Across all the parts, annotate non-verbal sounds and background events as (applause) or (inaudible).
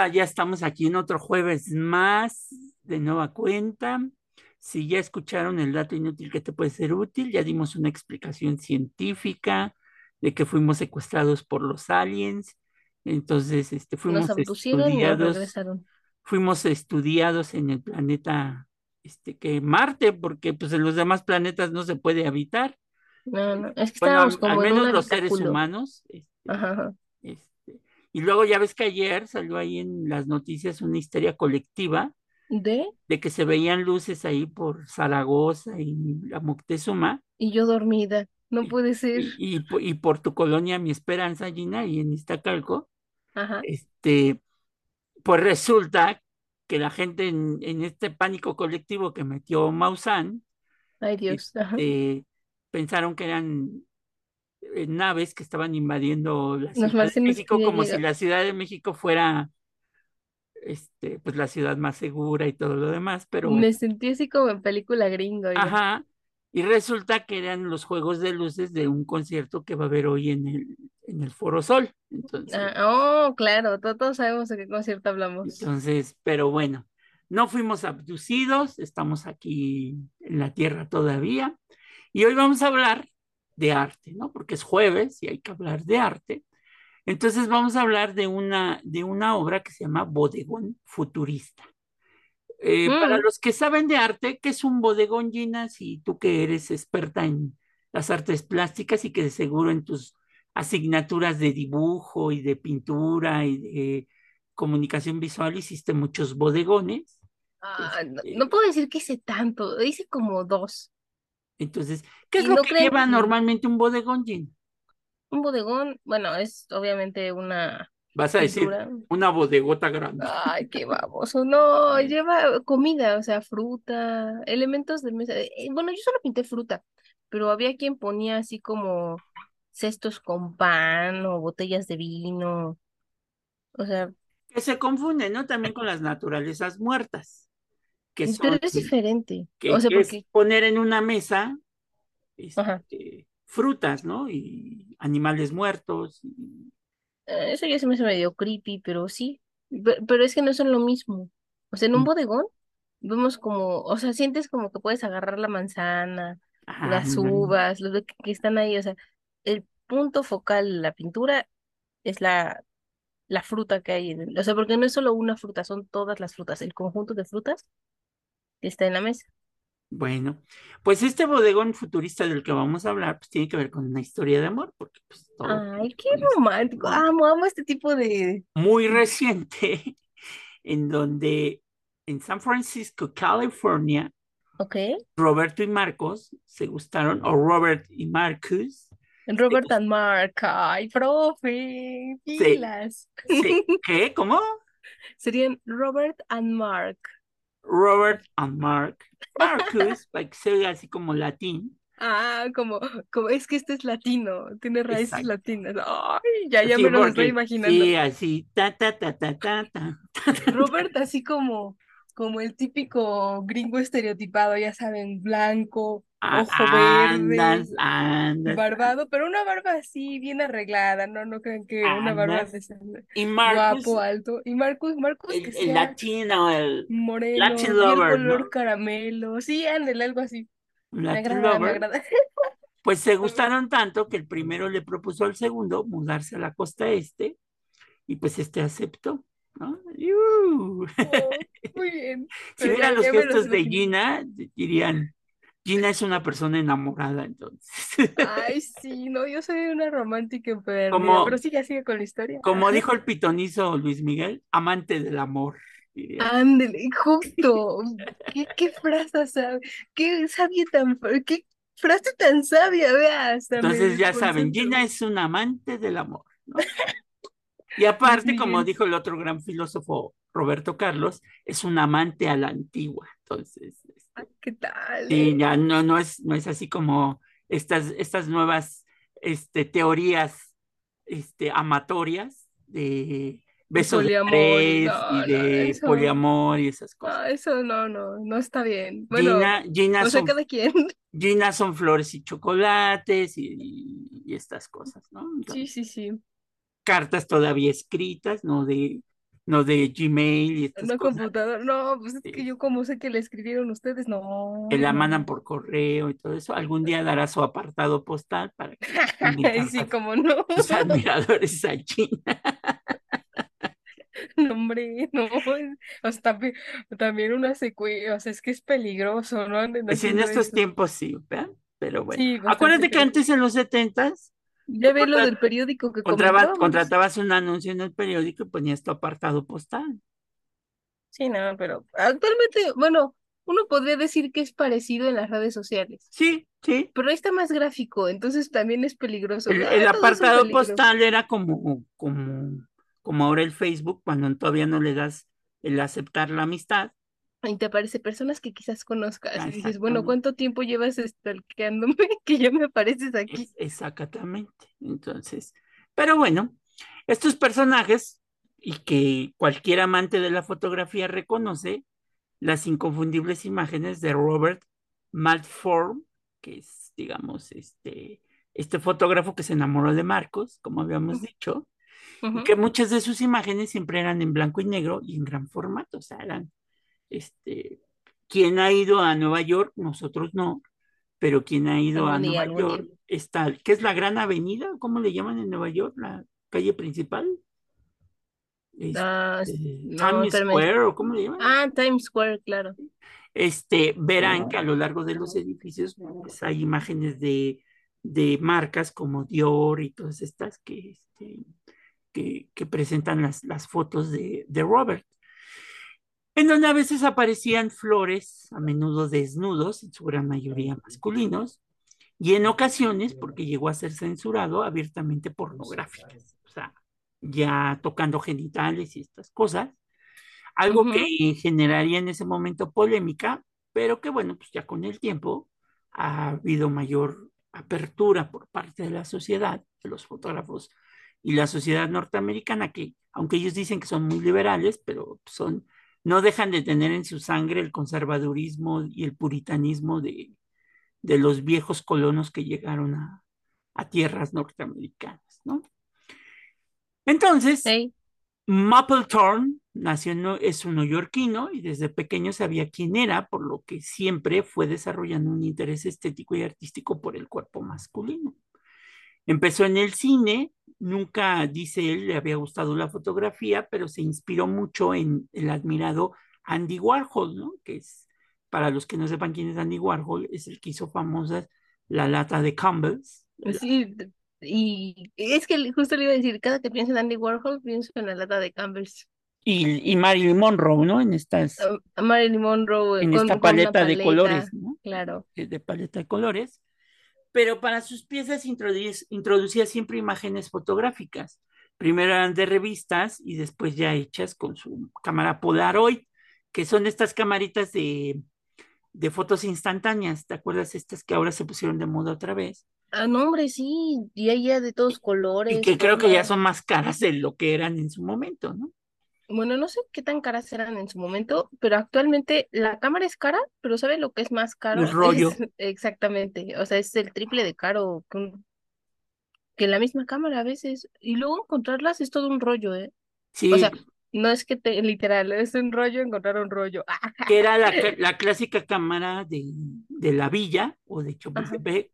Hola, ya estamos aquí en otro jueves más de nueva cuenta. Si ya escucharon el dato inútil que te puede ser útil, ya dimos una explicación científica de que fuimos secuestrados por los aliens. Entonces, este, fuimos Nos estudiados, fuimos estudiados en el planeta, este, que Marte, porque pues en los demás planetas no se puede habitar. No, no, es que Bueno, estábamos al, al como en un menos los seres humanos, este, Ajá, ajá. este, y luego ya ves que ayer salió ahí en las noticias una histeria colectiva ¿De? de que se veían luces ahí por Zaragoza y la Moctezuma Y yo dormida. No puede ser. y, y po- y por tu colonia Mi Esperanza, Gina, y en Iztacalco, Ajá. este, pues resulta que la gente en, en este pánico colectivo que metió Maussan, Ay, Dios. Ajá. este, pensaron que eran naves que estaban invadiendo la Ciudad de México como si la Ciudad de México fuera este, pues la ciudad más segura y todo lo demás, pero Me sentí así como en película gringa, oiga. ajá, y resulta que eran los juegos de luces de un concierto que va a haber hoy en el, en el Foro Sol. Entonces, Ah, oh, claro, to- todos sabemos de qué concierto hablamos. entonces, pero bueno, no fuimos abducidos, estamos aquí en la Tierra todavía, y hoy vamos a hablar de arte, ¿no? Porque es jueves y hay que hablar de arte. Entonces vamos a hablar de una, de una obra que se llama Bodegón Futurista. Eh, para Mm, los que saben de arte, ¿qué es un bodegón, Gina? Si tú que eres experta en las artes plásticas y que de seguro en tus asignaturas de dibujo y de pintura y de comunicación visual hiciste muchos bodegones. ah, no, Este, no puedo decir que hice tanto, hice como dos. Entonces, ¿qué es lo no que lleva normalmente un bodegón, Gina? un bodegón, bueno, es obviamente una Vas a decir una bodegota grande. Ay, qué (laughs) baboso. No, lleva comida, o sea, fruta, elementos de mesa. Eh, Bueno, yo solo pinté fruta, pero había quien ponía así como cestos con pan o botellas de vino. O sea, Que se confunde, ¿no? También con las naturalezas muertas, que pero es diferente. O sea, que es poner en una mesa este, frutas, ¿no? Y animales muertos. y- eh, eso ya se me hace medio creepy, pero sí. Pe- Pero es que no son lo mismo. O sea, en un bodegón vemos como, o sea, sientes como que puedes agarrar la manzana, las uvas, lo de que que están ahí. O sea, el punto focal de la pintura es la, la fruta que hay en el- O sea, porque no es solo una fruta, son todas las frutas, el conjunto de frutas que está en la mesa. Bueno, pues este bodegón futurista del que vamos a hablar, pues tiene que ver con una historia de amor, porque pues todo Ay, qué romántico. Amo, amo este tipo de... Muy reciente, (laughs) en donde en San Francisco, California, Ok. Roberto y Marcos se gustaron, o Robert y Marcus, se, Robert and Mark. Ay, profe, pilas. (laughs) ¿qué? ¿Cómo? Serían Robert and Mark. Robert and Mark. Marcus, para que se oiga así como latín. Ah, como, como es que este es latino, tiene raíces Exacto. latinas. Ay, ya, ya Sí, me los estoy imaginando. sí, así, ta, ta, ta, ta, ta, ta. Robert así como, como el típico gringo estereotipado, ya saben, blanco, ojo verde, Andas, andas, barbado, pero una barba así bien arreglada, no, no crean que una barba de Y Marcus, guapo, alto. Y Marcus, Marcus el, que el latino, el moreno, Latin lover, color ¿no? caramelo, sí, ándale, algo así. Me agrada, me agrada. Pues se (laughs) gustaron tanto que el primero le propuso al segundo mudarse a la costa este y pues este aceptó, ¿no? Oh, muy (laughs) bien, Si vieran los gestos de. Gina, dirían, Gina es una persona enamorada, entonces. Ay, sí, no, yo soy una romántica perdida, Como, pero sí, ya sigue con la historia. como dijo el pitonizo Luis Miguel, amante del amor. Ándele, justo. ¿Qué, qué frase sabe? ¿Qué sabia tan, qué frase tan sabia? Vea, hasta me Entonces ya saben. Gina es un amante del amor, ¿no? (laughs) Y aparte, como dijo el otro gran filósofo Roberto Carlos, es un amante a la antigua. Entonces, ¿qué tal, sí, eh? ya no, no es, no es así como estas, estas nuevas este, teorías este, amatorias de besos de poliamor no, y no, de eso, poliamor y esas no, cosas. eso no, no, no está bien. Bueno, Gina, son, cada quien. (laughs) Gina son flores y chocolates y, y estas cosas, ¿no? Sí, sí, sí. cartas todavía escritas, ¿no? De no de Gmail y estas Una cosas. computadora, no, pues es que yo como sé que le escribieron ustedes, no. que la no. mandan por correo y todo eso. Algún día dará su apartado postal para que (laughs) (laughs) sí, como no. sus admiradores a China. (laughs) No, hombre, no. O sea, también, también una secuela, o sea, es que es peligroso, ¿no? Pues en estos eso. tiempos sí, ¿verdad? Pero bueno. Sí, Acuérdate que antes en los setentas Ya ve lo del periódico que contraba- contratabas un anuncio en el periódico y ponías tu apartado postal. Sí, no, pero actualmente, bueno, uno podría decir que es parecido en las redes sociales, Sí, sí. pero ahí está más gráfico, entonces también es peligroso. El, Ay, el apartado postal era como, como, como ahora el Facebook, cuando todavía no le das el aceptar la amistad. Y te aparece personas que quizás conozcas y dices, bueno. ¿cuánto tiempo llevas stalkeándome (laughs) que ya me apareces aquí? Es- exactamente. Entonces, pero bueno, estos personajes y que cualquier amante de la fotografía reconoce las inconfundibles imágenes de Robert Maltform, que es, digamos, este, este fotógrafo que se enamoró de Marcos, como habíamos dicho, y que muchas de sus imágenes siempre eran en blanco y negro y en gran formato, o sea, eran, este, quien ha ido a Nueva York, nosotros no, pero quien ha ido a día, Nueva día. York está, ¿qué es la Gran Avenida? ¿Cómo le llaman en Nueva York? La calle principal. Ah, Este, no, Times. Square, ¿o cómo le llaman? Ah, Times Square, claro. Este, verán que a lo largo de los edificios pues, hay imágenes de, de marcas como Dior y todas estas que, este, que, que presentan las, las fotos de, de Robert, en donde a veces aparecían flores, a menudo desnudos, en su gran mayoría masculinos, y en ocasiones, porque llegó a ser censurado, abiertamente pornográficas, o sea, ya tocando genitales y estas cosas, algo Ujú. que generaría en ese momento polémica, pero que bueno, pues ya con el tiempo ha habido mayor apertura por parte de la sociedad, de los fotógrafos y la sociedad norteamericana, que aunque ellos dicen que son muy liberales, pero son, no dejan de tener en su sangre el conservadurismo y el puritanismo de, de los viejos colonos que llegaron a, a tierras norteamericanas, ¿no? Entonces, Mapplethorne nació en, es un neoyorquino y desde pequeño sabía quién era, por lo que siempre fue desarrollando un interés estético y artístico por el cuerpo masculino. Empezó en el cine, nunca, dice él, le había gustado la fotografía, pero se inspiró mucho en el admirado Andy Warhol, ¿no? Que es, para los que no sepan quién es Andy Warhol, es el que hizo famosa la lata de Campbell's. sí, y es que justo le iba a decir, cada que pienso en Andy Warhol, pienso en la lata de Campbell's. y, y Marilyn Monroe, ¿no? En estas, Ah, Marilyn Monroe en con, esta con una paleta de paleta, colores, ¿no? Claro. eh, de paleta de colores, pero para sus piezas introducía, introducía siempre imágenes fotográficas. Primero eran de revistas y después ya hechas con su cámara Polaroid, que son estas camaritas de, de fotos instantáneas. ¿Te acuerdas estas que ahora se pusieron de moda otra vez? Ah, no, hombre, sí, y ya de todos colores. Y que creo que ya son más caras de lo que eran en su momento, ¿no? Bueno, no sé qué tan caras eran en su momento, pero actualmente la cámara es cara, pero ¿sabe lo que es más caro? El (laughs) rollo. Es- exactamente, o sea, es el triple de caro que, la misma cámara a veces. Y luego encontrarlas es todo un rollo, ¿eh? Sí, O sea, no es que te, literal, es un rollo encontrar un rollo. (laughs) Que era la, la clásica cámara de, de la villa o de Chapultepec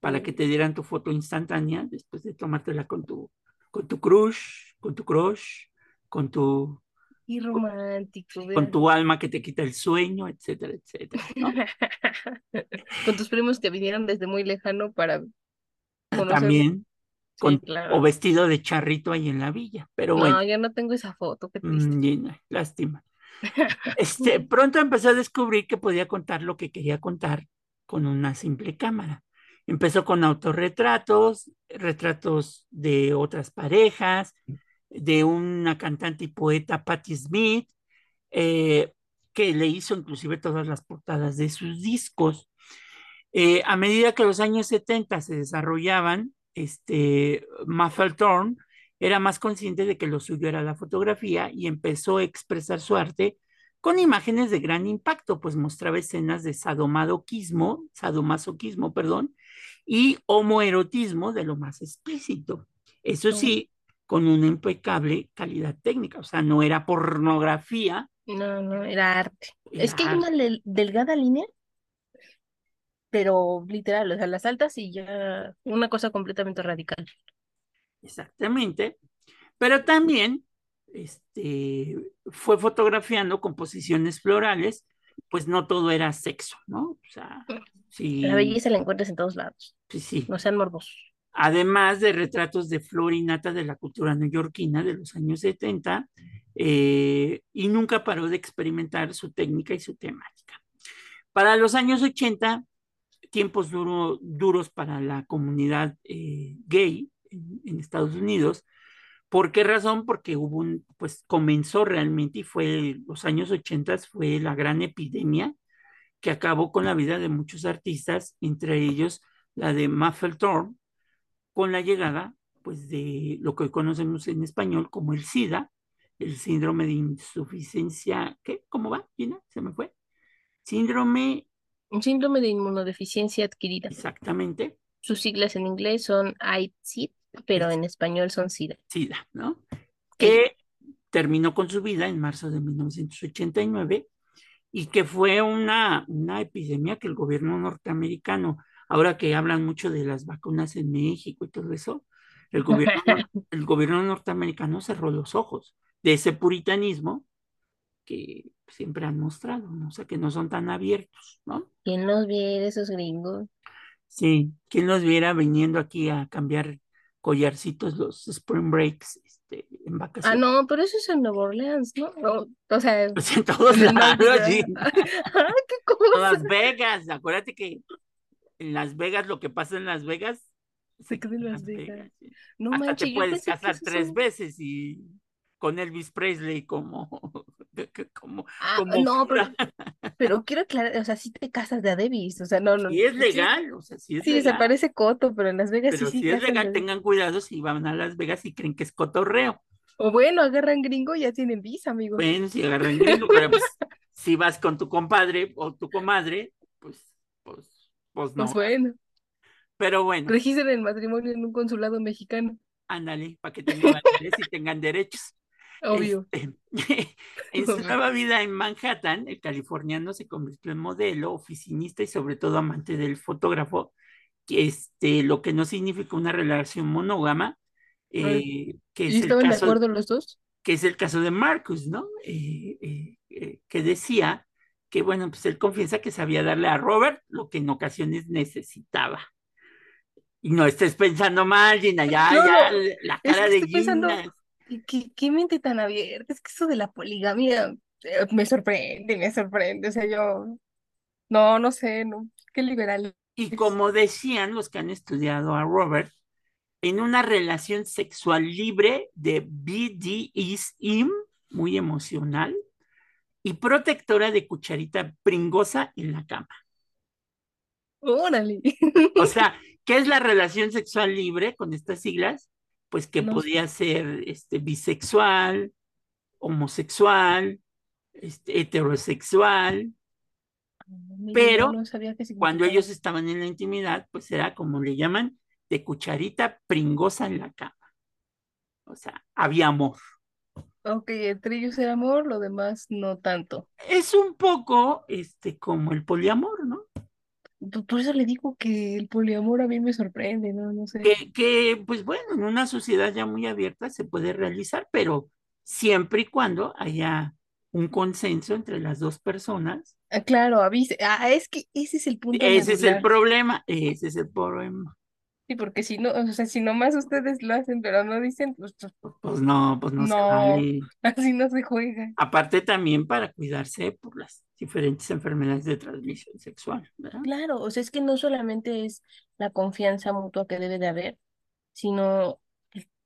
para que te dieran tu foto instantánea después de tomártela con tu, con tu crush, con tu crush, con tu, y romántico, con tu alma que te quita el sueño, etcétera, etcétera, ¿no? (laughs) Con tus primos que vinieron desde muy lejano para conocer. También, Sí, con, claro. o vestido de charrito ahí en la villa, pero No, bueno, yo no tengo esa foto, qué triste. mm, no, lástima. (laughs) Este, pronto empezó a descubrir que podía contar lo que quería contar con una simple cámara. Empezó con autorretratos, retratos de otras parejas, de una cantante y poeta, Patti Smith, eh, que le hizo inclusive todas las portadas de sus discos. Eh, a medida que los años 70 se desarrollaban, este, Thorne era más consciente de que lo suyo era la fotografía y empezó a expresar su arte con imágenes de gran impacto, pues mostraba escenas de sadomasoquismo, sadomasoquismo, perdón, y homoerotismo de lo más explícito. Eso sí, con una impecable calidad técnica, o sea, no era pornografía. No, no, era arte. Era es que hay una delgada línea, pero literal, o sea, las altas y ya una cosa completamente radical. Exactamente, pero también este, fue fotografiando composiciones florales, pues no todo era sexo, ¿no? O sea, La sí, belleza la encuentras en todos lados, sí, sí. no sean morbosos. Además de retratos de flora y nata de la cultura neoyorquina de los años 70, eh, y nunca paró de experimentar su técnica y su temática. Para los años 80, tiempos duro, duros para la comunidad eh, gay en, en, Estados Unidos. ¿Por qué razón? Porque hubo un, pues comenzó realmente y fue los años 80 fue la gran epidemia que acabó con la vida de muchos artistas, entre ellos la de Mapplethorpe, con la llegada pues de lo que hoy conocemos en español como el SIDA, el síndrome de insuficiencia, ¿qué? ¿Cómo va, Gina? Se me fue. Síndrome Un síndrome de inmunodeficiencia adquirida. Exactamente. Sus siglas en inglés son AIDS, pero en español son SIDA. SIDA, ¿no? Que terminó con su vida en marzo de 1989 y que fue una, una epidemia que el gobierno norteamericano, ahora que hablan mucho de las vacunas en México y todo eso, el gobierno, (laughs) el gobierno norteamericano cerró los ojos de ese puritanismo que siempre han mostrado, ¿no? o sea, que no son tan abiertos, ¿no? ¿Quién los viera esos gringos? Sí, ¿quién los viera viniendo aquí a cambiar collarcitos los spring breaks este, en Ah, vacaciones? no, pero eso es en Nueva Orleans, ¿no? No, o sea, (laughs) Pues en todos lados, Mardi sí. Gras. (laughs) ¡Ay, qué cosa! Las Vegas, acuérdate que en Las Vegas lo que pasa en Las Vegas Se queda en Las Vegas. No Hasta manches, te puedes casar tres son- veces y con Elvis Presley como (laughs) como Ah, como no, pero, (laughs) pero quiero aclarar, o sea, sí te casas de a Davis, o sea, no, no. Y es sí- legal, o sea, sí es Sí, legal. desaparece Coto, pero en Las Vegas Pero sí, sí si es legal, de- tengan cuidado si van a Las Vegas y creen que es cotorreo. O bueno, agarran gringo y ya tienen visa, amigo. Bueno, si agarran gringo, pero pues (laughs) si vas con tu compadre o tu comadre, pues, pues, pues no. Pues bueno, Pero bueno, registren el matrimonio en un consulado mexicano, ándale, para que tengan validez y tengan derechos. obvio. Este, (laughs) en su nueva vida en Manhattan, el californiano se convirtió en modelo, oficinista y sobre todo amante del fotógrafo, que este, lo que no significa una relación monógama, eh, que, ¿Y es el estaban de caso, acuerdo los dos? que es el caso de Marcus, ¿no? Eh, eh, eh, que decía que, bueno, pues él confiesa que sabía darle a Robert lo que en ocasiones necesitaba. Y no estés pensando mal, Gina, ya, No, ya, la es cara que de pensando- Gina. ¿Qué, qué, qué mente tan abierta? Es que eso de la poligamia eh, me sorprende, me sorprende. O sea, yo, no, no sé, no, qué liberal. Y como decían los que han estudiado a Robert, en una relación sexual libre de BDSM, muy emocional, y protectora de cucharita pringosa en la cama. Órale. O sea, (laughs) ¿qué es la relación sexual libre con estas siglas? Pues que No podía ser este, bisexual, homosexual, este, heterosexual, Pero no sabía qué cuando ellos estaban en la intimidad, pues era como le llaman, de cucharita pringosa en la cama. O sea, había amor. Ok, entre ellos era amor, lo demás no tanto. Es un poco este como el poliamor, ¿no? Por eso le digo que el poliamor a mí me sorprende, ¿no? No sé. Que, que, pues bueno, en una sociedad ya muy abierta se puede realizar, pero siempre y cuando haya un consenso entre las dos personas. Ah, claro, avise. Ah, es que ese es el punto Ese es el problema, ese es el problema. Sí, porque si no, o sea, si nomás ustedes lo hacen, pero no dicen, pues pues, Pues no, pues no, se No. vale. (laughs) así no se juega. Aparte también para cuidarse por las diferentes enfermedades de transmisión sexual, ¿verdad? Claro, o sea, es que no solamente es la confianza mutua que debe de haber, sino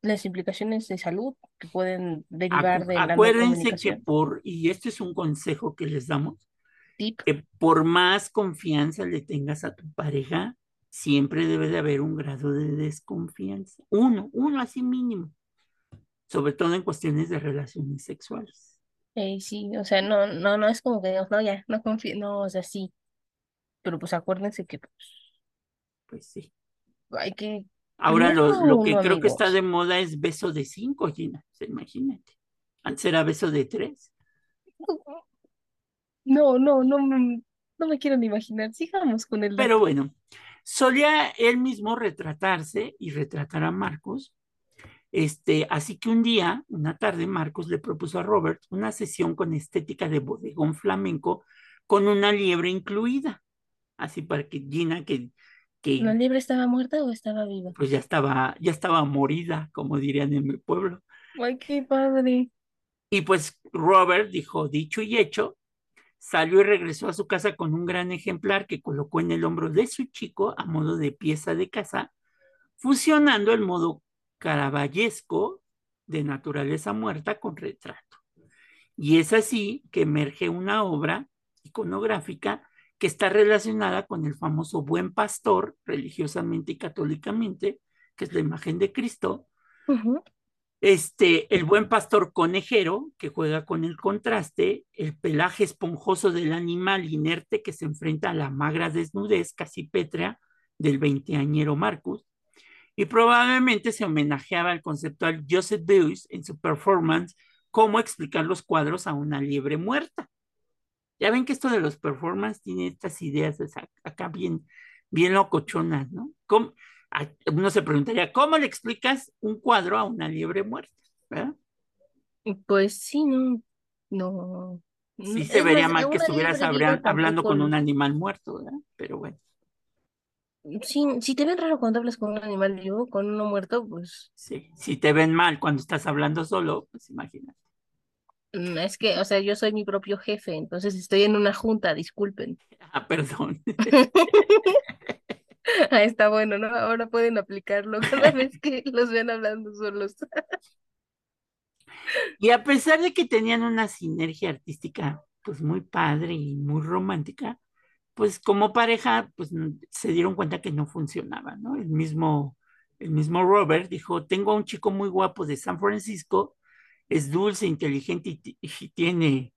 las implicaciones de salud que pueden derivar Acu- de la no Acuérdense que por, y este es un consejo que les damos, Tip. que por más confianza le tengas a tu pareja, siempre debe de haber un grado de desconfianza. Uno, uno así mínimo. Sobre todo en cuestiones de relaciones sexuales. Eh, sí, o sea, no, no, no es como que digamos, no, ya, no confío, no, o sea, sí, pero pues acuérdense que pues, Pues sí. hay que Ahora lo, lo que No, creo que está amigos. de moda es beso de cinco, Gina. sea, Imagínate. Antes era beso de tres. No, no, no, me- no me quiero ni imaginar. Sigamos con el Pero bueno, solía él mismo retratarse y retratar a Marcos. Este, así que un día, una tarde, Marcos le propuso a Robert una sesión con estética de bodegón flamenco con una liebre incluida. Así para que Gina, que, ¿La liebre estaba muerta o estaba viva? pues ya estaba, ya estaba morida, como dirían en mi pueblo. Ay, qué padre. Y pues Robert dijo, dicho y hecho, salió y regresó a su casa con un gran ejemplar que colocó en el hombro de su chico a modo de pieza de casa, fusionando el modo caravallesco de naturaleza muerta con retrato. Y es así que emerge una obra iconográfica que está relacionada con el famoso buen pastor, religiosamente y católicamente, que es la imagen de Cristo, Ujú. Este, el buen pastor conejero, que juega con el contraste, el pelaje esponjoso del animal inerte que se enfrenta a la magra desnudez casi pétrea del veinteañero Marcus, y probablemente se homenajeaba al conceptual Joseph Beuys en su performance Cómo explicar los cuadros a una liebre muerta. Ya ven que esto de los performance tiene estas ideas de esa- acá bien, bien locochonas, ¿no? Uno se preguntaría, ¿cómo le explicas un cuadro a una liebre muerta? ¿Verdad? Pues sí, no, no. Sí se Es vería más, mal que estuvieras hablando con un animal muerto, ¿verdad? Pero bueno, Sí, si te ven raro cuando hablas con un animal vivo, con uno muerto, pues sí. Si te ven mal cuando estás hablando solo, pues imagínate. mm, es que, o sea, yo soy mi propio jefe, entonces estoy en una junta, disculpen. Ah, perdón. (laughs) (laughs) Ah, está bueno, ¿no? Ahora pueden aplicarlo (laughs) cada vez que los vean hablando solos. (laughs) Y a pesar de que tenían una sinergia artística pues muy padre y muy romántica, pues como pareja pues se dieron cuenta que no funcionaba, ¿no? El mismo, el mismo Robert dijo, tengo a un chico muy guapo de San Francisco, es dulce, inteligente y, ti- y tiene,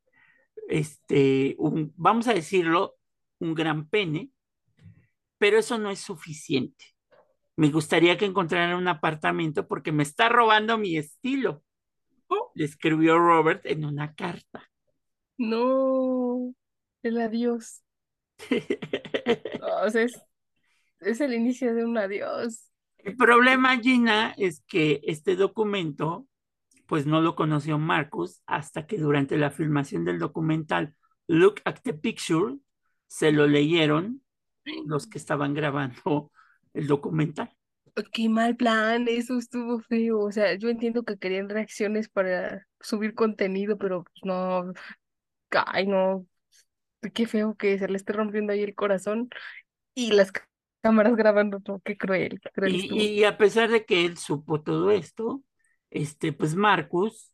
este, vamos a decirlo, un gran pene, pero eso no es suficiente. Me gustaría que encontrara un apartamento porque me está robando mi estilo, le escribió Robert en una carta. No, el adiós. (laughs) O sea, es, es el inicio de un adiós. El problema, Gina, es que este documento, pues no lo conoció Marcus hasta que durante la filmación del documental Look at the Picture, se lo leyeron los que estaban grabando el documental. Qué mal plan, eso estuvo feo. O sea, yo entiendo que querían reacciones para subir contenido, pero pues no, ay, no, qué feo que se le esté rompiendo ahí el corazón y las cámaras grabando todo, qué cruel, qué cruel Y, y a pesar de que él supo todo esto, este, pues Marcus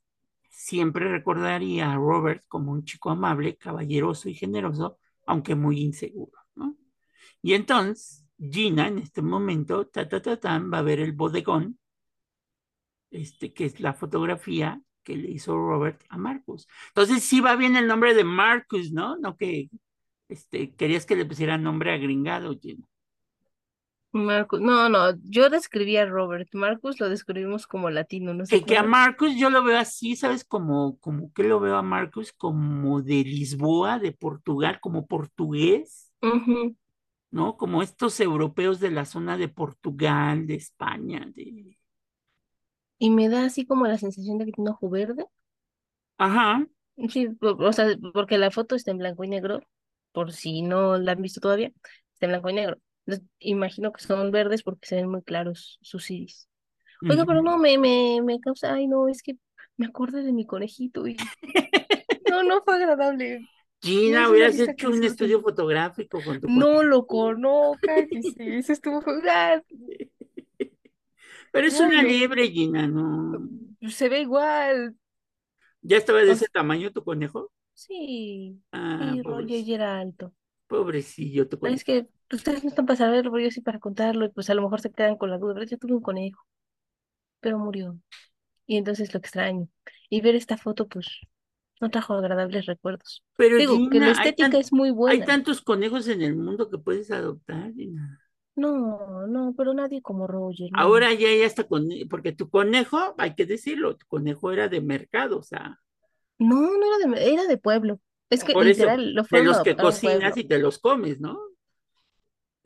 siempre recordaría a Robert como un chico amable, caballeroso y generoso, aunque muy inseguro, ¿no? Y entonces Gina en este momento, ta, ta, ta, tan, va a ver el bodegón, este, que es la fotografía que le hizo Robert a Marcus. Entonces sí va bien el nombre de Marcus, ¿no? No que este, querías que le pusiera nombre agringado, Gina. Marcus, no, no, yo describí a Robert, Marcus lo describimos como latino, ¿no se Que, que a? Marcus yo lo veo así, ¿sabes? Como, como que lo veo a Marcus como de Lisboa, de Portugal, como portugués, ¿no? Como estos europeos de la zona de Portugal, de España, de... Y me da así como la sensación de que tiene ojo verde. Ajá, Sí, o sea, porque la foto está en blanco y negro, por si no la han visto todavía, está en blanco y negro. Entonces, imagino que son verdes porque se ven muy claros sus iris. Oiga, pero no, me, me, me causa, ay no, es que me acordé de mi conejito y (laughs) no, no fue agradable. Gina, es hubieras hecho un estudio fotográfico con tu No, loco, no, cállese, eso estuvo, Pero es una liebre, Gina, no. se ve igual. ¿Ya estaba de ese tamaño tu conejo? sí, Ah, ya pobrecillo, era alto. pobrecillo tu Es conejo. que ustedes no están para saberlo, yo sí para contarlo, y pues a lo mejor se quedan con la duda, pero yo tuve un conejo, pero murió, y entonces lo extraño. Y ver esta foto, pues, no trajo agradables recuerdos. Pero Digo, que la hay estética tan, es muy hay buena. tantos conejos en el mundo que puedes adoptar, Gina. No, no, pero nadie como Roger, no. Ahora ya hay hasta con, porque tu conejo, hay que decirlo, tu conejo era de mercado, o sea, No, no era de, era de pueblo. Es que por eso, literal lo de fueron a los que cocinas pueblo. y te los comes, ¿no?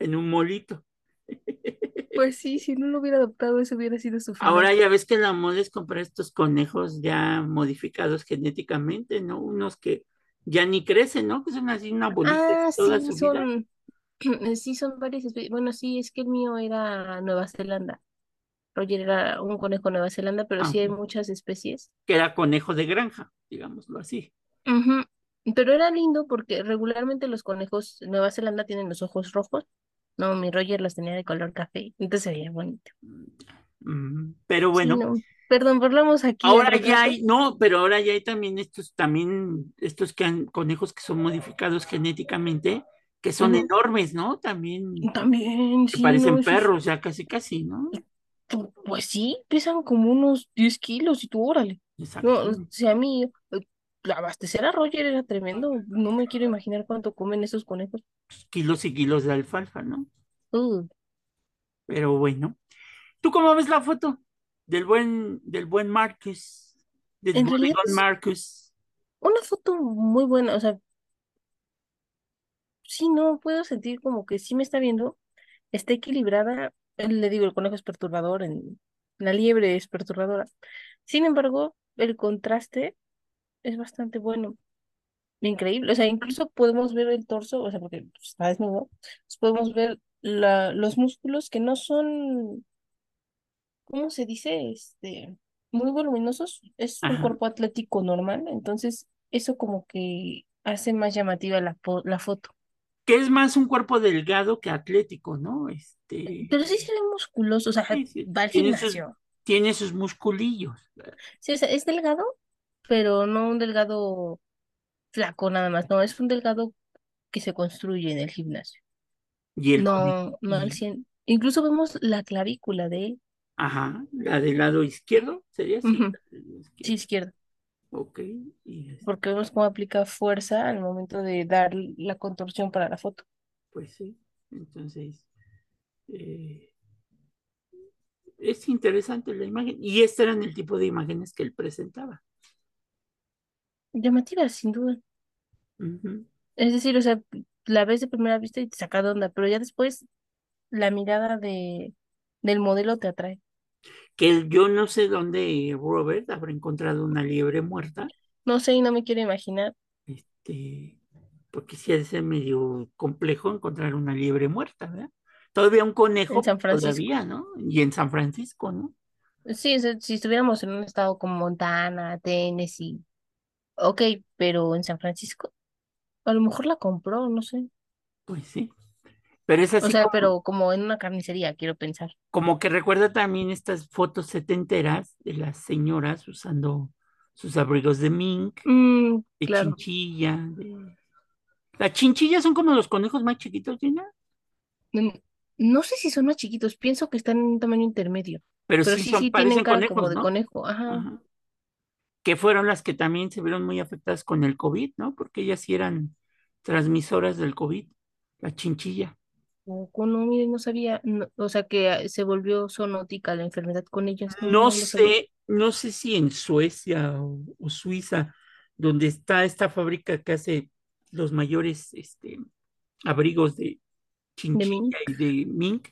En un molito. (laughs) Pues sí, si no lo hubiera adoptado, eso hubiera sido su. Ahora ya ves que la moda es comprar estos conejos ya modificados genéticamente, ¿no? Unos que ya ni crecen, ¿no? Que son así una bolita Ah, toda sí, su vida. son, (clears throat) sí, son varias especies. Bueno, sí, es que el mío era Nueva Zelanda. Roger era un conejo Nueva Zelanda, pero sí hay muchas especies. Que era conejo de granja, digámoslo así. Pero era lindo porque regularmente los conejos Nueva Zelanda tienen los ojos rojos. No, mi Roger los tenía de color café, entonces se veía bonito. Mm, Pero Sí, bueno, no. Perdón, volvamos aquí ahora ya hay, no, pero ahora ya hay también estos, también estos que han, conejos que son modificados genéticamente, que son enormes, ¿no? También También, que sí, no, parecen esos, perros, ya casi casi, ¿no? pu- pues sí, pesan como unos 10 kilos y tú, órale. No, o sea, a mí, abastecer a Roger era tremendo. No me quiero imaginar cuánto comen esos conejos. Kilos y kilos de alfalfa, ¿no? Uh, Pero bueno. ¿Tú cómo ves la foto del buen, del buen Marcus, del en realidad bodegón es Marcus? una foto muy buena. O sea, sí, no, puedo sentir como que sí me está viendo. Está equilibrada. Le digo, el conejo es perturbador, en, la liebre es perturbadora. Sin embargo, el contraste es bastante bueno. Increíble. O sea, incluso podemos ver el torso, o sea, porque pues, está desnudo. pues, podemos ver la, los músculos que no son, ¿cómo se dice? Este, muy voluminosos. Es un cuerpo atlético normal. Entonces, eso como que hace más llamativa la, foto. Que es más un cuerpo delgado que atlético, ¿no? Este, Pero sí se ve musculoso, o sea, sí, sí, va al tiene sus, gimnasio. tiene sus musculillos. Sí, o sea, es delgado, pero no un delgado flaco nada más. No, es un delgado que se construye en el gimnasio. Y el No, no al Y, 100. Incluso vemos la clavícula de él. ajá, la del lado izquierdo, sería así. Sí, izquierdo. izquierda. Ok. Porque vemos cómo aplica fuerza al momento de dar la contorsión para la foto. pues sí. Entonces, eh, es interesante la imagen. Y este eran el tipo de imágenes que él presentaba. Llamativa, sin duda. Ujú. Es decir, o sea, la ves de primera vista y te saca de onda, pero ya después la mirada de, del modelo te atrae. que yo no sé dónde Robert habrá encontrado una liebre muerta, No sé y no me quiero imaginar este, porque sí ha de ser medio complejo encontrar una liebre muerta, ¿verdad? Todavía un en conejo, San Francisco. todavía, ¿no? Y en San Francisco, ¿no? Sí, o sea, si estuviéramos en un estado como Montana, Tennessee, ok, pero en San Francisco, a lo mejor la compró, no sé. Pues sí. Pero es O así sea, como, pero como en una carnicería, quiero pensar. como que recuerda también estas fotos setenteras de las señoras usando sus abrigos de mink, Mm, de claro. chinchilla. de- Las chinchillas son como los conejos más chiquitos, Gina, Mm, No sé si son más chiquitos, pienso que están en un tamaño intermedio, pero pero sí sí, son, sí tienen cara como de ¿no? conejo, ajá. Ajá. Que fueron las que también se vieron muy afectadas con el COVID, ¿no? Porque ellas sí eran transmisoras del COVID, la chinchilla. No, mire, no sabía, no, o sea que se volvió zoonótica la enfermedad con ellas, no, No no sé, no sé si en Suecia o, o Suiza, donde está esta fábrica que hace los mayores este, abrigos de chinchilla y de mink,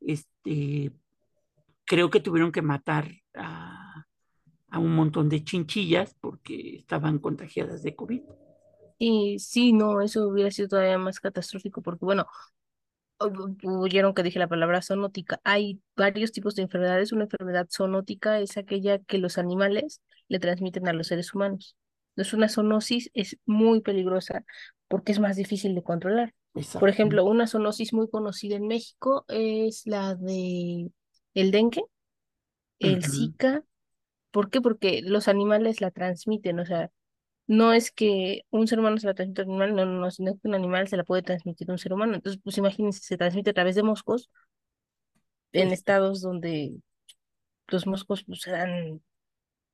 este, creo que tuvieron que matar a, a un montón de chinchillas porque estaban contagiadas de COVID. Y sí, no, eso hubiera sido todavía más catastrófico porque, bueno, oyeron que dije la palabra zoonótica. Hay varios tipos de enfermedades. Una enfermedad zoonótica es aquella que los animales le transmiten a los seres humanos. Entonces, una zoonosis es muy peligrosa porque es más difícil de controlar. Por ejemplo, una zoonosis muy conocida en México es la de el dengue, el. Zika. ¿Por qué? Porque los animales la transmiten, o sea, no es que un ser humano se la transmite a un animal, no, no, no, sino que un animal se la puede transmitir a un ser humano. Entonces, pues imagínense, se transmite a través de moscos en Pues estados donde los moscos pues, dan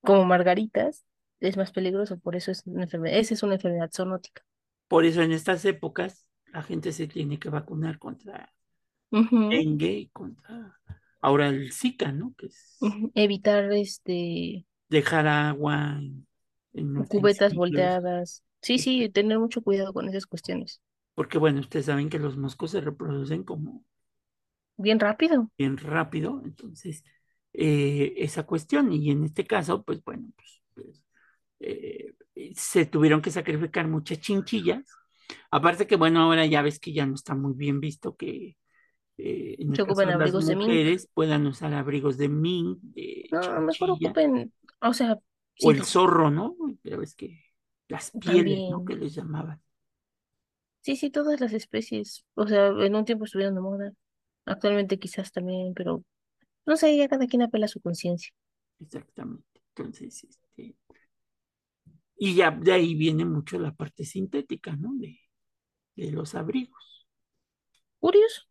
como margaritas, es más peligroso, por eso es una enfermedad, esa es una enfermedad zoonótica. por eso en estas épocas la gente se tiene que vacunar contra dengue y contra ahora el Zika, ¿no? Que es ujú. Evitar este dejar agua en, en cubetas volteadas. Sí, sí, tener mucho cuidado con esas cuestiones. Porque bueno, ustedes saben que los moscos se reproducen como Bien rápido. bien rápido, entonces eh, esa cuestión, y en este caso, pues bueno, pues, pues, eh, se tuvieron que sacrificar muchas chinchillas. Aparte que bueno, ahora ya ves que ya no está muy bien visto que eh, en el caso de las abrigos de mujeres puedan usar abrigos de mink, de No, mejor ocupen, o sea, o el zorro, ¿no? Ya ves que las pieles, ¿no? Que les llamaban. Sí, sí, todas las especies. O sea, en un tiempo estuvieron de moda. Actualmente quizás también, pero no sé, ya cada quien apela a su conciencia. Exactamente. Entonces, este, y ya de ahí viene mucho la parte sintética, ¿no? De, de los abrigos, Curioso,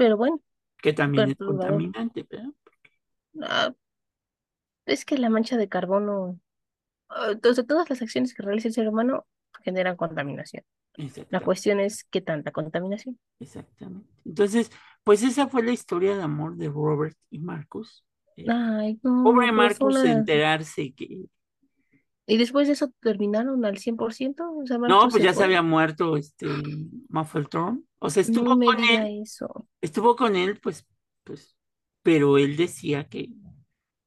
pero bueno, que también es perturbador. contaminante, ¿verdad? Ah, es que la mancha de carbono, ah, entonces todas las acciones que realiza el ser humano generan contaminación. La cuestión es qué tanta contaminación. exactamente. Entonces, pues esa fue la historia de amor de Robert y Marcus. Eh, Ay, no, pobre Marcus una... enterarse que, Y después de eso terminaron al 100%, o sea, no, pues ya se había muerto este Muffleton. O sea, No estuvo me con él, eso. estuvo con él, pues, pues, pero él decía que,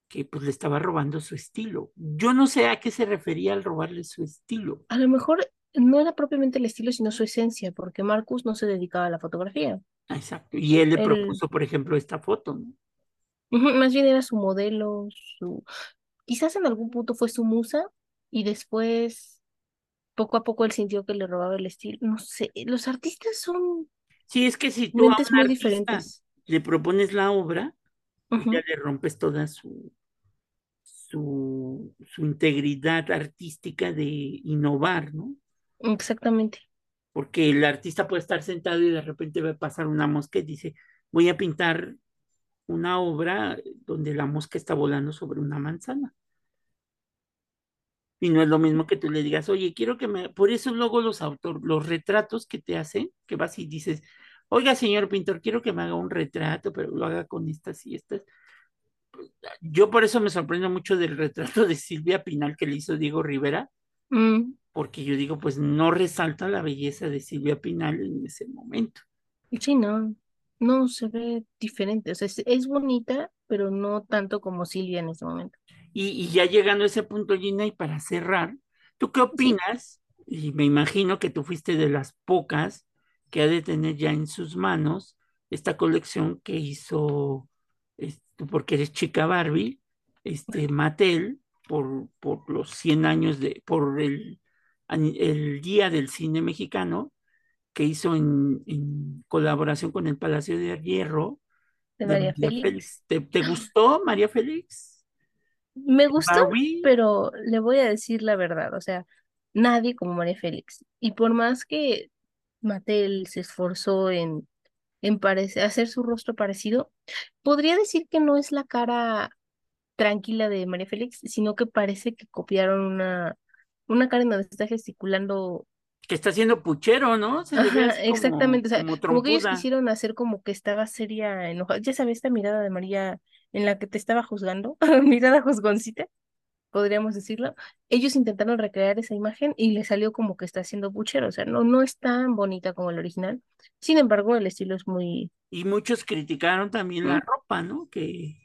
que pues le estaba robando su estilo. Yo no sé a qué se refería al robarle su estilo. A lo mejor no era propiamente el estilo, sino su esencia, porque Marcus no se dedicaba a la fotografía. Exacto. Y él le propuso, por ejemplo, esta foto, ¿no? más bien era su modelo, su... Quizás en algún punto fue su musa y después, poco a poco, él sintió que le robaba el estilo. No sé, los artistas son Sí, es que si tú a muy artista diferentes. le propones la obra, pues ya le rompes toda su, su, su integridad artística de innovar, ¿no? Exactamente. Porque el artista puede estar sentado y de repente ve pasar una mosca y dice, voy a pintar una obra donde la mosca está volando sobre una manzana. Y no es lo mismo que tú le digas, oye, quiero que me... Por eso luego los autor, los retratos que te hacen, que vas y dices, oiga, señor pintor, quiero que me haga un retrato, pero lo haga con estas y estas. Yo por eso me sorprendo mucho del retrato de Silvia Pinal que le hizo Diego Rivera, Mm, porque yo digo, pues no resalta la belleza de Silvia Pinal en ese momento. sí, no, no se ve diferente. O sea, es, es bonita, pero no tanto como Silvia en ese momento. Y, y ya llegando a ese punto, Gina, y para cerrar, ¿tú qué opinas? Y me imagino que tú fuiste de las pocas que ha de tener ya en sus manos esta colección que hizo, este, porque eres chica Barbie, este, Mattel, por, por los 100 años de, por el, el Día del Cine Mexicano, que hizo en, en colaboración con el Palacio de Hierro de de María María Félix. Félix. ¿Te, te gustó María Félix? Me gustó, pero le voy a decir la verdad, o sea, nadie como María Félix. Y por más que Mattel se esforzó en, en hacer su rostro parecido, podría decir que no es la cara tranquila de María Félix, sino que parece que copiaron una, una cara en donde está gesticulando. que está haciendo puchero, ¿no? Se Ajá, como, exactamente, o sea, como como que ellos quisieron hacer como que estaba seria, enojada. Ya sabes, esta mirada de María en la que te estaba juzgando, (laughs) mirada juzgoncita. podríamos decirlo, ellos intentaron recrear esa imagen y le salió como que está haciendo puchero, o sea, no, no es tan bonita como el original. Sin embargo, el estilo es muy Y muchos criticaron también la ropa, ¿no? Que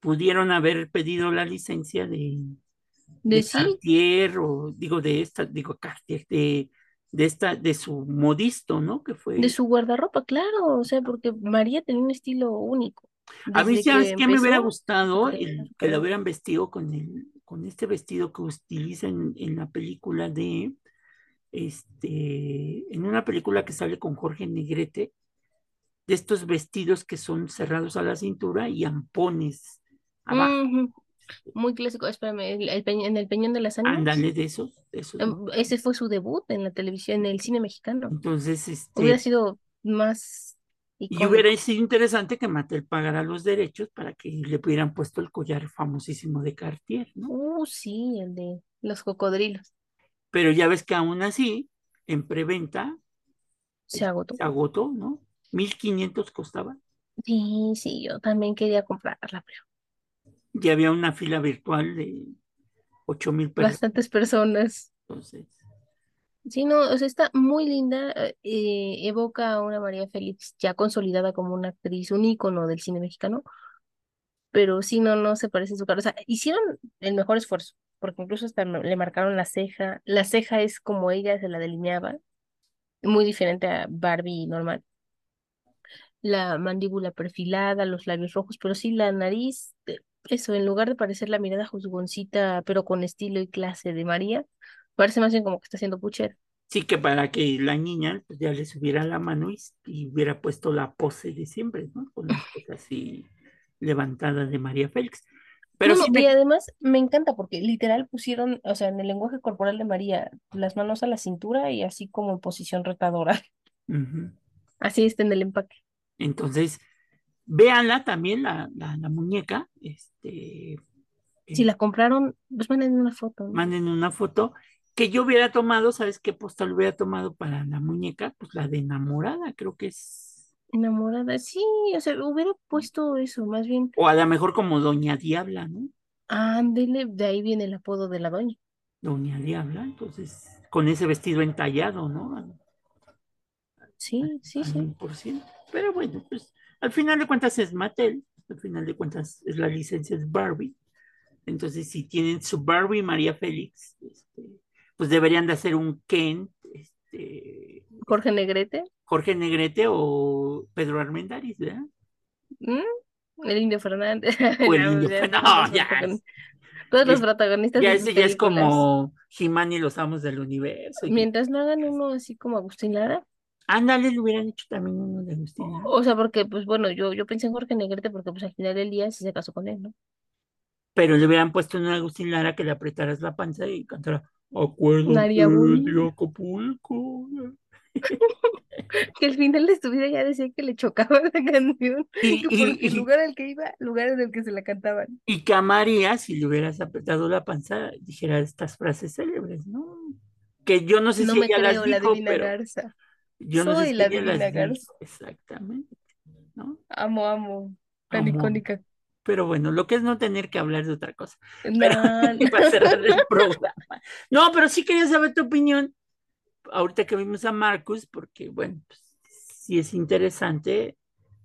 pudieron haber pedido la licencia de, de de sí, Cartier o digo de esta, digo Cartier, de, de esta, de su modisto, ¿no? Que de fue. su guardarropa, claro, o sea, porque María tenía un estilo único. A mí, que ¿sabes qué me hubiera gustado? El, que pero hubieran vestido con el, con este vestido que utiliza en, en la película de, este, en una película que sale con Jorge Negrete, de estos vestidos que son cerrados a la cintura y ampones abajo. muy clásico. Espérame, el, el peñ- en el Peñón de las Ánimas, Ándale de esos, de esos, em, ese fue su debut en la televisión, en el cine mexicano. Entonces, Hubiera este, sido más y hubiera sido interesante que Mattel pagara los derechos para que le hubieran puesto el collar famosísimo de Cartier, ¿no? Uh, sí, el de los cocodrilos. Pero ya ves que aún así, en preventa, Se este, agotó. se agotó, ¿no? 1500 costaba. Sí, sí, yo también quería comprarla, pero Y había una fila virtual de 8000 personas. bastantes personas. Entonces, Sí, no, o sea, está muy linda. eh, eh, evoca a una María Félix ya consolidada como una actriz, un ícono del cine mexicano, pero sí, no, no se parece a su cara. O sea, hicieron el mejor esfuerzo, porque incluso hasta le marcaron la ceja. La ceja es como ella se la delineaba, muy diferente a Barbie normal. La mandíbula perfilada, los labios rojos, pero sí la nariz, eh, eso, en lugar de parecer la mirada juzgoncita, pero con estilo y clase de María, parece más bien como que está haciendo puchera. sí que para que la niña pues, ya le subiera la mano y, y hubiera puesto la pose de siempre, ¿no? Con la (laughs) cosa así levantada de María Félix. Pero No, sí no, y me... además me encanta porque literal pusieron, o sea, en el lenguaje corporal de María, las manos a la cintura y así como en posición retadora. (laughs) Ujú. Así está en el empaque. Entonces, véanla también, la, la, la muñeca, este, Si eh, la compraron, pues manden una foto, ¿no? manden una foto que yo hubiera tomado, ¿sabes qué postal hubiera tomado para la muñeca? Pues la de enamorada, creo que es, Enamorada. Sí, o sea, hubiera puesto eso, más bien, o a lo mejor como Doña Diabla, ¿no? ándele, de ahí viene el apodo de la doña. Doña Diabla, entonces, con ese vestido entallado, ¿no? Al, Sí, sí, al sí. 100%. Pero bueno, pues al final de cuentas es Mattel, al final de cuentas es la licencia es Barbie. Entonces, si tienen su Barbie María Félix, este, pues deberían de hacer un Ken, este, Jorge Negrete, Jorge Negrete o Pedro Armendáriz, ¿verdad? ¿m? el Indio Fernández. (laughs) O el No, indio. ya No, todos los ya. Todos los Es- protagonistas Ya ese ya es como He-Man y los amos del universo. y- Mientras no hagan uno así como Agustín Lara. Ándale, le hubieran hecho también uno de Agustín. ¿no? O sea, porque, pues bueno, yo, yo pensé en Jorge Negrete porque pues al final del día sí se casó con él, ¿no? Pero le hubieran puesto un Agustín Lara que le apretaras la panza y cantara Acuérdate de Acapulco. (laughs) Que al final de su vida ya decía que le chocaba la canción, Y, que (laughs) y- porque el lugar al que iba, lugar en el que se la cantaban. y que a María, si le hubieras apretado la panza, dijera estas frases célebres, ¿no? Que yo no sé No si me ella las creo la dijo, divina pero garza. yo no sé Soy si la ella las dijo. garza. Exactamente, ¿no? Amo, amo. Tan Amo. icónica. Pero bueno, lo que es no tener que hablar de otra cosa. Pero No, (laughs) para cerrar el (laughs) programa. No, pero sí quería saber tu opinión. Ahorita que vimos a Marcus, porque bueno, pues, sí es interesante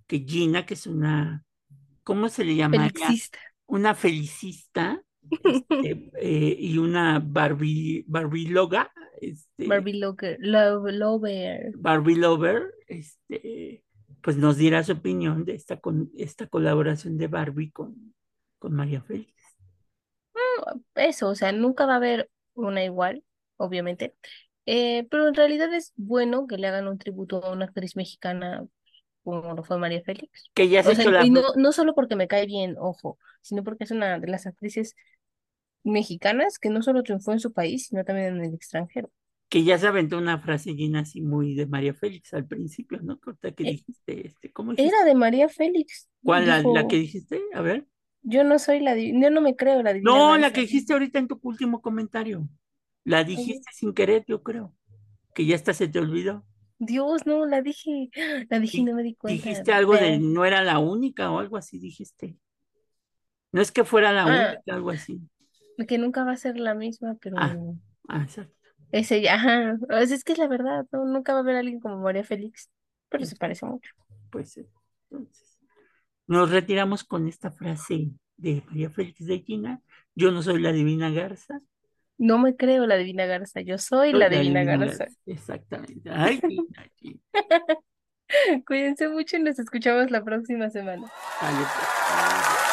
que Gina, que es una, ¿cómo se le llamaría? Felixista. Una felicista (laughs) este, eh, y una Barbie, Barbie loga, este, Barbie Lover, Love, Lover. Barbie lover, este, pues nos diera su opinión de esta, con, esta colaboración de Barbie con, con María Félix. Eso, o sea, nunca va a haber una igual, obviamente. Eh, pero en realidad es bueno que le hagan un tributo a una actriz mexicana como lo fue María Félix. Que ya se O sea, hecho la y no, no solo porque me cae bien, ojo, sino porque es una de las actrices mexicanas que no solo triunfó en su país, sino también en el extranjero. Que ya se aventó una frase llena así muy de María Félix al principio, ¿no? Corta que Eh, dijiste, este, ¿cómo dijiste? Era de María Félix. ¿Cuál, la, que dijiste? A ver. yo no soy la, yo no me creo la No, la garza". que dijiste ahorita en tu último comentario. La dijiste sin querer, yo creo. Que ya hasta se te olvidó. Dios, no, la dije, (gasps) la dije y no me di cuenta. Dijiste algo de no era la única o algo así, dijiste. No es que fuera la Ah. única, algo así. que nunca va a ser la misma, pero Ah. Ah, exacto. Ese ya, ajá, o sea, es que es la verdad, ¿no? Nunca va a haber alguien como María Félix, pero se Exacto. parece mucho. Pues entonces. Nos retiramos con esta frase de María Félix de Gina. Yo no soy la divina garza. No me creo la divina garza, yo soy soy la divina garza. Exactamente. Ay, Gina, Gina. (laughs) Cuídense mucho y nos escuchamos la próxima semana. Pues.